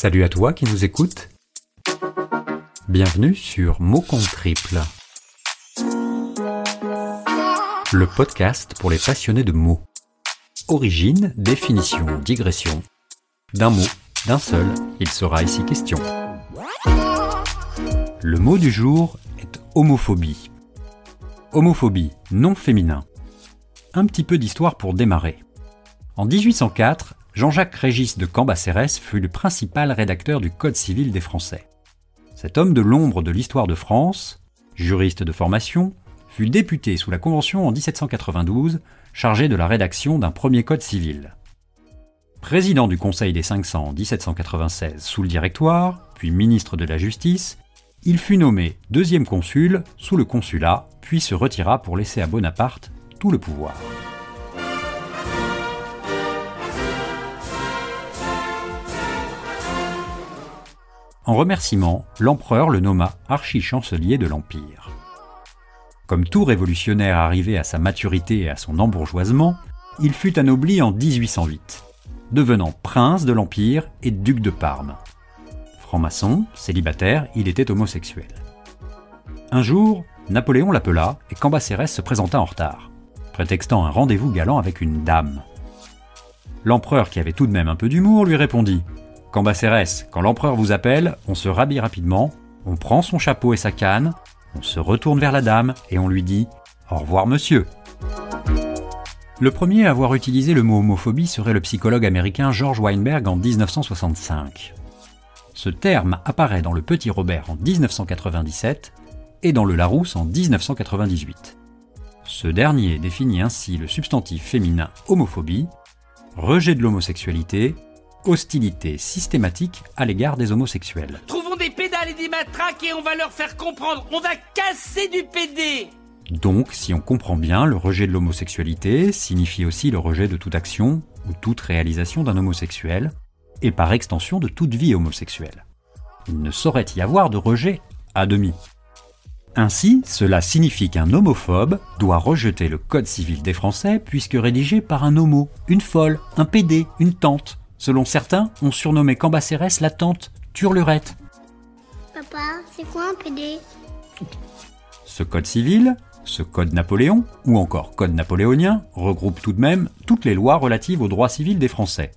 Salut à toi qui nous écoutes. Bienvenue sur Mots contre triple. Le podcast pour les passionnés de mots. Origine, définition, digression. D'un mot, d'un seul, il sera ici question. Le mot du jour est homophobie. Homophobie, non féminin. Un petit peu d'histoire pour démarrer. En 1804, Jean-Jacques Régis de Cambacérès fut le principal rédacteur du Code civil des Français. Cet homme de l'ombre de l'histoire de France, juriste de formation, fut député sous la Convention en 1792, chargé de la rédaction d'un premier Code civil. Président du Conseil des 500 en 1796 sous le Directoire, puis ministre de la Justice, il fut nommé deuxième consul sous le consulat, puis se retira pour laisser à Bonaparte tout le pouvoir. En remerciement, l'empereur le nomma archi-chancelier de l'Empire. Comme tout révolutionnaire arrivé à sa maturité et à son embourgeoisement, il fut anobli en 1808, devenant prince de l'Empire et duc de Parme. Franc-maçon, célibataire, il était homosexuel. Un jour, Napoléon l'appela et Cambacérès se présenta en retard, prétextant un rendez-vous galant avec une dame. L'empereur, qui avait tout de même un peu d'humour, lui répondit Cambacérès, quand l'empereur vous appelle, on se rhabille rapidement, on prend son chapeau et sa canne, on se retourne vers la dame et on lui dit Au revoir monsieur. Le premier à avoir utilisé le mot homophobie serait le psychologue américain George Weinberg en 1965. Ce terme apparaît dans le Petit Robert en 1997 et dans le Larousse en 1998. Ce dernier définit ainsi le substantif féminin homophobie, rejet de l'homosexualité, hostilité systématique à l'égard des homosexuels. Trouvons des pédales et des matraques et on va leur faire comprendre. On va casser du PD. Donc, si on comprend bien, le rejet de l'homosexualité signifie aussi le rejet de toute action ou toute réalisation d'un homosexuel, et par extension de toute vie homosexuelle. Il ne saurait y avoir de rejet à demi. Ainsi, cela signifie qu'un homophobe doit rejeter le Code civil des Français puisque rédigé par un homo, une folle, un PD, une tante, Selon certains, on surnommait Cambacérès la tante Turlurette. Papa, c'est quoi un PD Ce code civil, ce code Napoléon, ou encore code napoléonien, regroupe tout de même toutes les lois relatives aux droits civils des Français,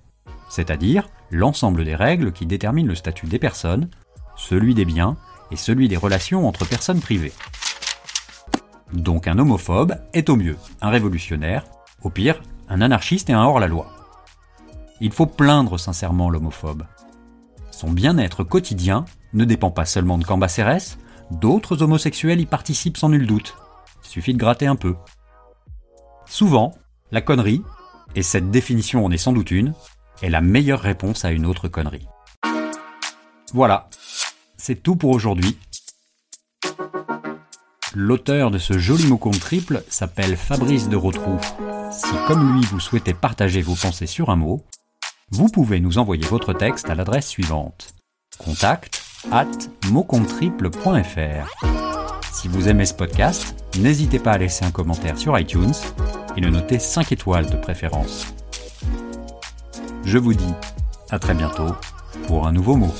c'est-à-dire l'ensemble des règles qui déterminent le statut des personnes, celui des biens et celui des relations entre personnes privées. Donc un homophobe est au mieux un révolutionnaire, au pire un anarchiste et un hors-la-loi. Il faut plaindre sincèrement l'homophobe. Son bien-être quotidien ne dépend pas seulement de Cambacérès, d'autres homosexuels y participent sans nul doute. Suffit de gratter un peu. Souvent, la connerie, et cette définition en est sans doute une, est la meilleure réponse à une autre connerie. Voilà, c'est tout pour aujourd'hui. L'auteur de ce joli mot compte triple s'appelle Fabrice de Rotrou. Si comme lui vous souhaitez partager vos pensées sur un mot, vous pouvez nous envoyer votre texte à l'adresse suivante contact at Si vous aimez ce podcast, n'hésitez pas à laisser un commentaire sur iTunes et le noter 5 étoiles de préférence. Je vous dis à très bientôt pour un nouveau mot.